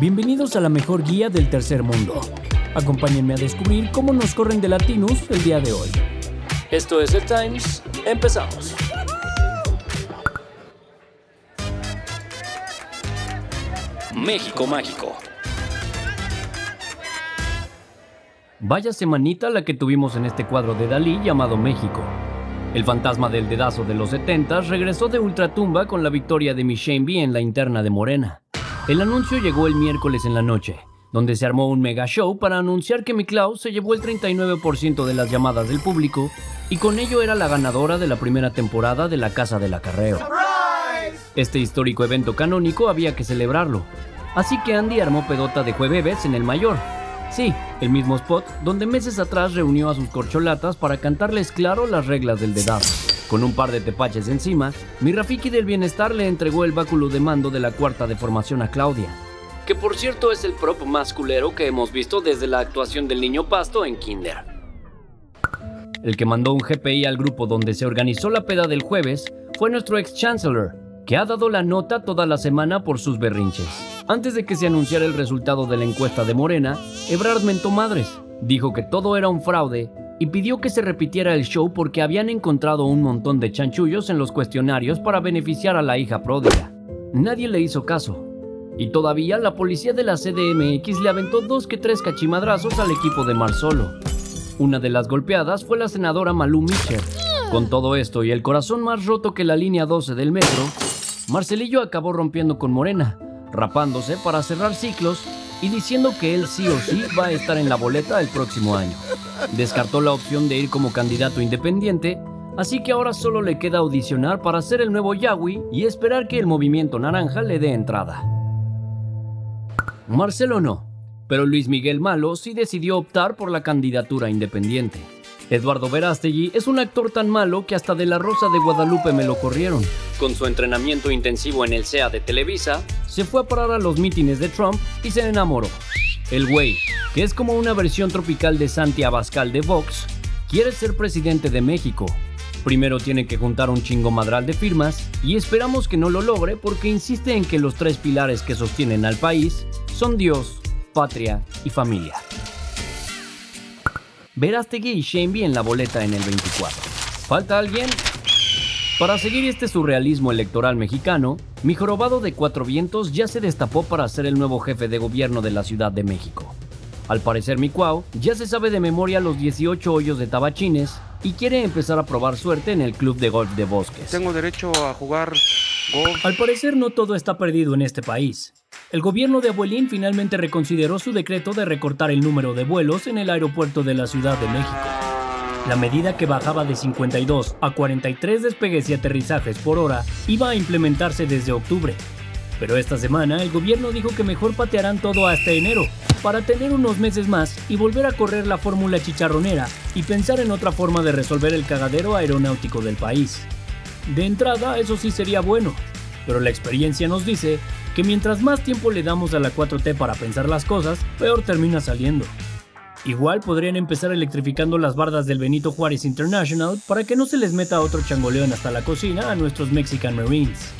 Bienvenidos a la mejor guía del tercer mundo. Acompáñenme a descubrir cómo nos corren de latinos el día de hoy. Esto es el Times. Empezamos. México Mágico. Vaya semanita la que tuvimos en este cuadro de Dalí llamado México. El fantasma del dedazo de los 70 regresó de ultratumba con la victoria de Michelle B en la interna de Morena. El anuncio llegó el miércoles en la noche, donde se armó un mega show para anunciar que Miklau se llevó el 39% de las llamadas del público y con ello era la ganadora de la primera temporada de La Casa del Acarreo. Este histórico evento canónico había que celebrarlo, así que Andy armó pedota de jueves en el mayor, Sí, el mismo spot donde meses atrás reunió a sus corcholatas para cantarles claro las reglas del dedazo. Con un par de tepaches encima, mi Rafiki del Bienestar le entregó el báculo de mando de la cuarta de formación a Claudia. Que por cierto es el prop más culero que hemos visto desde la actuación del niño pasto en Kinder. El que mandó un GPI al grupo donde se organizó la peda del jueves fue nuestro ex chancellor, que ha dado la nota toda la semana por sus berrinches. Antes de que se anunciara el resultado de la encuesta de Morena, Ebrard mentó madres, dijo que todo era un fraude y pidió que se repitiera el show porque habían encontrado un montón de chanchullos en los cuestionarios para beneficiar a la hija pródiga. Nadie le hizo caso. Y todavía la policía de la CDMX le aventó dos que tres cachimadrazos al equipo de Marsolo. Una de las golpeadas fue la senadora Malú Mitchell. Con todo esto y el corazón más roto que la línea 12 del metro, Marcelillo acabó rompiendo con Morena, rapándose para cerrar ciclos y diciendo que él sí o sí va a estar en la boleta el próximo año. Descartó la opción de ir como candidato independiente, así que ahora solo le queda audicionar para ser el nuevo Yahweh y esperar que el movimiento naranja le dé entrada. Marcelo no, pero Luis Miguel Malo sí decidió optar por la candidatura independiente. Eduardo Verástegui es un actor tan malo que hasta de la Rosa de Guadalupe me lo corrieron. Con su entrenamiento intensivo en el SEA de Televisa, se fue a parar a los mítines de Trump y se enamoró. El güey, que es como una versión tropical de Santi Abascal de Vox, quiere ser presidente de México. Primero tiene que juntar un chingo madral de firmas y esperamos que no lo logre porque insiste en que los tres pilares que sostienen al país son Dios, patria y familia. Verástegui y Sheinby en la boleta en el 24. ¿Falta alguien? Para seguir este surrealismo electoral mexicano, mi jorobado de cuatro vientos ya se destapó para ser el nuevo jefe de gobierno de la Ciudad de México. Al parecer mi cuau ya se sabe de memoria los 18 hoyos de tabachines y quiere empezar a probar suerte en el club de golf de Bosques. Tengo derecho a jugar golf. Al parecer no todo está perdido en este país. El gobierno de Abuelín finalmente reconsideró su decreto de recortar el número de vuelos en el aeropuerto de la Ciudad de México. La medida que bajaba de 52 a 43 despegues y aterrizajes por hora iba a implementarse desde octubre. Pero esta semana el gobierno dijo que mejor patearán todo hasta enero, para tener unos meses más y volver a correr la fórmula chicharronera y pensar en otra forma de resolver el cagadero aeronáutico del país. De entrada, eso sí sería bueno, pero la experiencia nos dice que mientras más tiempo le damos a la 4T para pensar las cosas, peor termina saliendo. Igual podrían empezar electrificando las bardas del Benito Juárez International para que no se les meta otro changoleón hasta la cocina a nuestros Mexican Marines.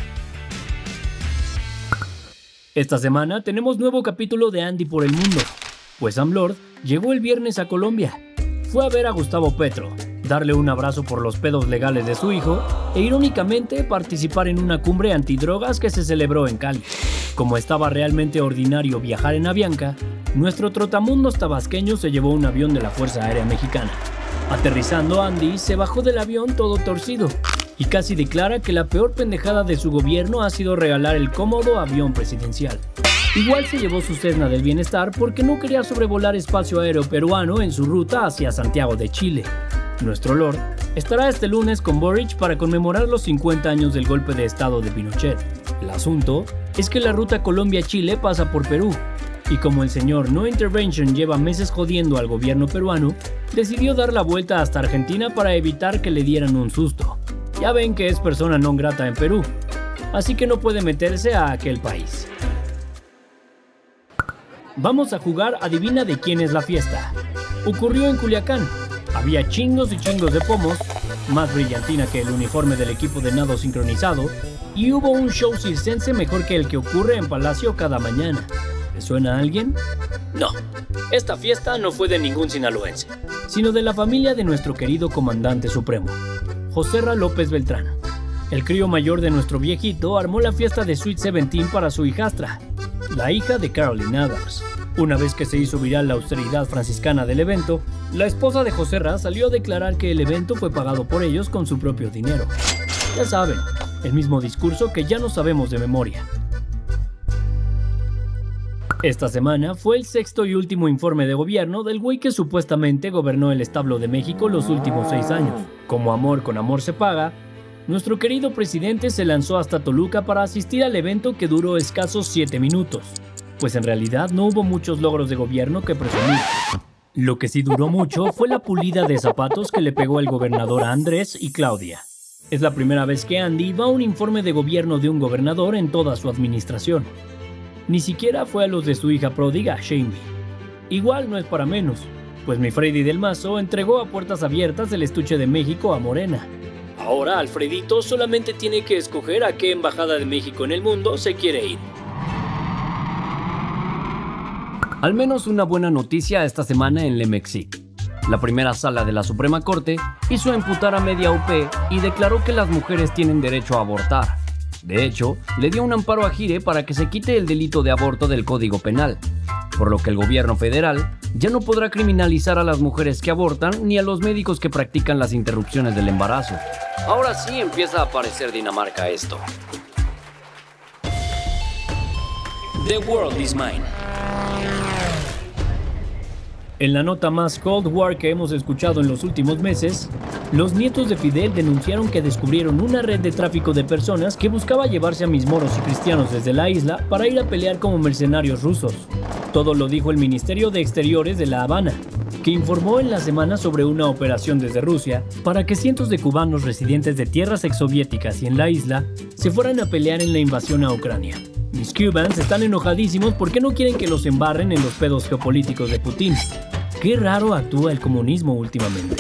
Esta semana tenemos nuevo capítulo de Andy por el mundo, pues Sam Lord llegó el viernes a Colombia. Fue a ver a Gustavo Petro, darle un abrazo por los pedos legales de su hijo e irónicamente participar en una cumbre antidrogas que se celebró en Cali. Como estaba realmente ordinario viajar en Avianca, nuestro trotamundos tabasqueño se llevó un avión de la Fuerza Aérea Mexicana. Aterrizando Andy se bajó del avión todo torcido y casi declara que la peor pendejada de su gobierno ha sido regalar el cómodo avión presidencial. Igual se llevó su Cessna del Bienestar porque no quería sobrevolar espacio aéreo peruano en su ruta hacia Santiago de Chile. Nuestro Lord estará este lunes con Boric para conmemorar los 50 años del golpe de estado de Pinochet. El asunto es que la ruta Colombia-Chile pasa por Perú, y como el señor No Intervention lleva meses jodiendo al gobierno peruano, decidió dar la vuelta hasta Argentina para evitar que le dieran un susto. Ya ven que es persona non grata en Perú, así que no puede meterse a aquel país. Vamos a jugar Adivina de quién es la fiesta. Ocurrió en Culiacán. Había chingos y chingos de pomos, más brillantina que el uniforme del equipo de nado sincronizado, y hubo un show circense mejor que el que ocurre en Palacio cada mañana. ¿Le suena a alguien? No, esta fiesta no fue de ningún sinaloense, sino de la familia de nuestro querido comandante supremo, José Ra López Beltrán. El crío mayor de nuestro viejito armó la fiesta de Sweet Seventeen para su hijastra, la hija de Caroline Adams. Una vez que se hizo viral la austeridad franciscana del evento, la esposa de José Ra salió a declarar que el evento fue pagado por ellos con su propio dinero. Ya saben, el mismo discurso que ya no sabemos de memoria. Esta semana fue el sexto y último informe de gobierno del güey que supuestamente gobernó el establo de México los últimos seis años. Como amor con amor se paga, nuestro querido presidente se lanzó hasta Toluca para asistir al evento que duró escasos siete minutos, pues en realidad no hubo muchos logros de gobierno que presumir. Lo que sí duró mucho fue la pulida de zapatos que le pegó el gobernador a Andrés y Claudia. Es la primera vez que Andy va a un informe de gobierno de un gobernador en toda su administración. Ni siquiera fue a los de su hija pródiga, Shamey. Igual no es para menos, pues mi Freddy del Mazo entregó a puertas abiertas el estuche de México a Morena. Ahora Alfredito solamente tiene que escoger a qué embajada de México en el mundo se quiere ir. Al menos una buena noticia esta semana en Lemexic. La primera sala de la Suprema Corte hizo imputar a media UP y declaró que las mujeres tienen derecho a abortar. De hecho, le dio un amparo a Gire para que se quite el delito de aborto del Código Penal, por lo que el gobierno federal ya no podrá criminalizar a las mujeres que abortan ni a los médicos que practican las interrupciones del embarazo. Ahora sí empieza a aparecer Dinamarca esto. The World is Mine. En la nota más Cold War que hemos escuchado en los últimos meses, los nietos de Fidel denunciaron que descubrieron una red de tráfico de personas que buscaba llevarse a mis moros y cristianos desde la isla para ir a pelear como mercenarios rusos. Todo lo dijo el Ministerio de Exteriores de La Habana, que informó en la semana sobre una operación desde Rusia para que cientos de cubanos residentes de tierras exsoviéticas y en la isla se fueran a pelear en la invasión a Ucrania. Mis cubans están enojadísimos porque no quieren que los embarren en los pedos geopolíticos de Putin. Qué raro actúa el comunismo últimamente.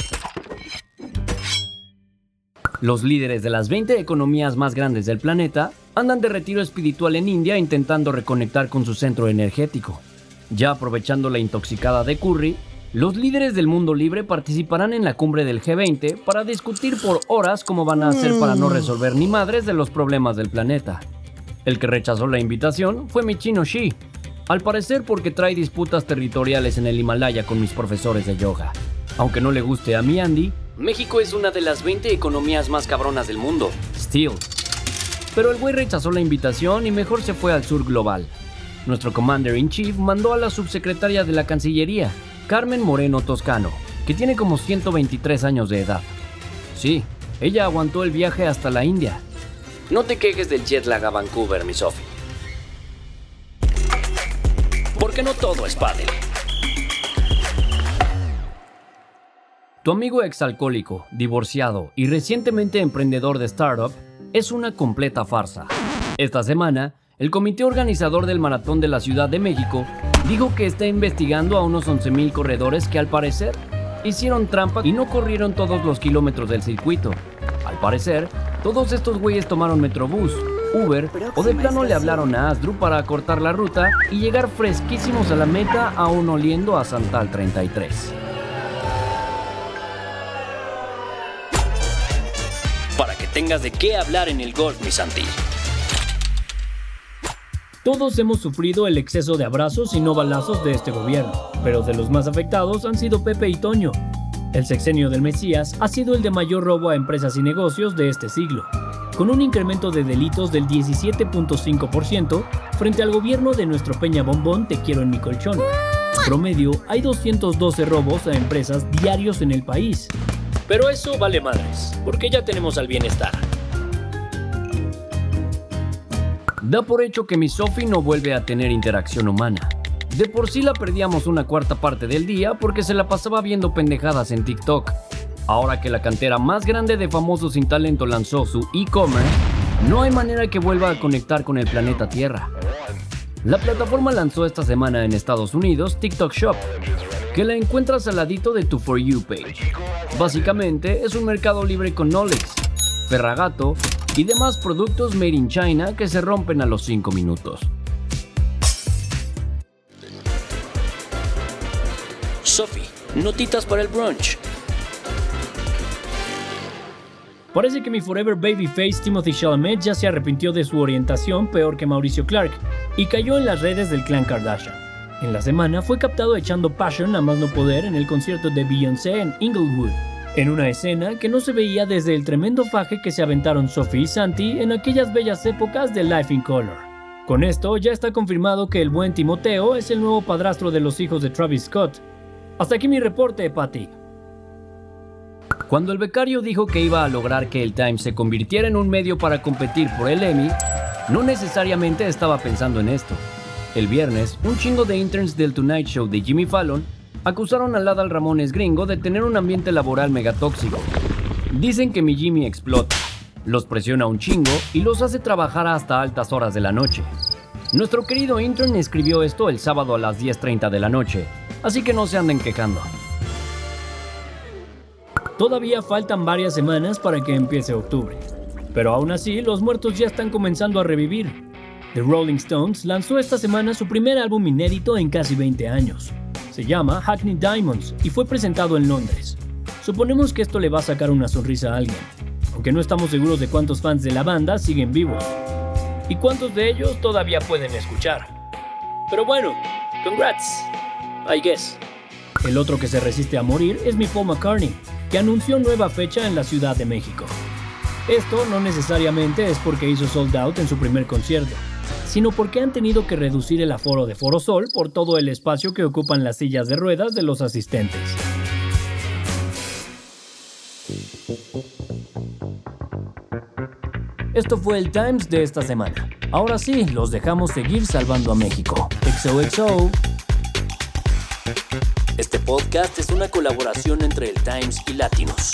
Los líderes de las 20 economías más grandes del planeta andan de retiro espiritual en India intentando reconectar con su centro energético. Ya aprovechando la intoxicada de Curry, los líderes del mundo libre participarán en la cumbre del G20 para discutir por horas cómo van a hacer para no resolver ni madres de los problemas del planeta. El que rechazó la invitación fue Michino Shi, al parecer porque trae disputas territoriales en el Himalaya con mis profesores de yoga. Aunque no le guste a mi Andy, México es una de las 20 economías más cabronas del mundo. Still. Pero el güey rechazó la invitación y mejor se fue al sur global. Nuestro Commander in Chief mandó a la subsecretaria de la Cancillería, Carmen Moreno Toscano, que tiene como 123 años de edad. Sí, ella aguantó el viaje hasta la India. No te quejes del jet lag a Vancouver, mi Sophie. Porque no todo es pádel. Tu amigo exalcohólico, divorciado y recientemente emprendedor de startup es una completa farsa. Esta semana, el comité organizador del Maratón de la Ciudad de México dijo que está investigando a unos 11.000 corredores que al parecer hicieron trampa y no corrieron todos los kilómetros del circuito. Al parecer, todos estos güeyes tomaron Metrobús, Uber o de plano le hablaron a Asdru para acortar la ruta y llegar fresquísimos a la meta aún oliendo a Santal 33. Para que tengas de qué hablar en el golf, mi Santi. Todos hemos sufrido el exceso de abrazos y no balazos de este gobierno, pero de los más afectados han sido Pepe y Toño. El sexenio del Mesías ha sido el de mayor robo a empresas y negocios de este siglo, con un incremento de delitos del 17.5% frente al gobierno de nuestro Peña Bombón Te quiero en mi colchón. Promedio, hay 212 robos a empresas diarios en el país. Pero eso vale madres, porque ya tenemos al bienestar. Da por hecho que mi Sophie no vuelve a tener interacción humana. De por sí la perdíamos una cuarta parte del día porque se la pasaba viendo pendejadas en TikTok. Ahora que la cantera más grande de famosos sin talento lanzó su e-commerce, no hay manera que vuelva a conectar con el planeta Tierra. La plataforma lanzó esta semana en Estados Unidos TikTok Shop, que la encuentras al ladito de tu For You page. Básicamente es un mercado libre con Knowledge, Ferragato y demás productos made in China que se rompen a los 5 minutos. Sophie, notitas para el brunch. Parece que mi Forever Babyface Timothy Chalamet ya se arrepintió de su orientación peor que Mauricio Clark y cayó en las redes del clan Kardashian. En la semana fue captado echando passion a más no poder en el concierto de Beyoncé en Inglewood, en una escena que no se veía desde el tremendo faje que se aventaron Sophie y Santi en aquellas bellas épocas de Life in Color. Con esto ya está confirmado que el buen Timoteo es el nuevo padrastro de los hijos de Travis Scott. Hasta aquí mi reporte, Patty. Cuando el becario dijo que iba a lograr que el Times se convirtiera en un medio para competir por el Emmy, no necesariamente estaba pensando en esto. El viernes, un chingo de interns del Tonight Show de Jimmy Fallon acusaron al Adal Ramones gringo de tener un ambiente laboral megatóxico. Dicen que mi Jimmy explota, los presiona un chingo y los hace trabajar hasta altas horas de la noche. Nuestro querido intern escribió esto el sábado a las 10.30 de la noche, así que no se anden quejando. Todavía faltan varias semanas para que empiece octubre, pero aún así los muertos ya están comenzando a revivir. The Rolling Stones lanzó esta semana su primer álbum inédito en casi 20 años. Se llama Hackney Diamonds y fue presentado en Londres. Suponemos que esto le va a sacar una sonrisa a alguien, aunque no estamos seguros de cuántos fans de la banda siguen vivos y cuántos de ellos todavía pueden escuchar. Pero bueno, congrats, I guess. El otro que se resiste a morir es mi Paul McCartney, que anunció nueva fecha en la Ciudad de México. Esto no necesariamente es porque hizo sold out en su primer concierto, sino porque han tenido que reducir el aforo de Foro Sol por todo el espacio que ocupan las sillas de ruedas de los asistentes. Esto fue el Times de esta semana. Ahora sí, los dejamos seguir salvando a México. XOXO. Podcast es una colaboración entre el Times y Latinos.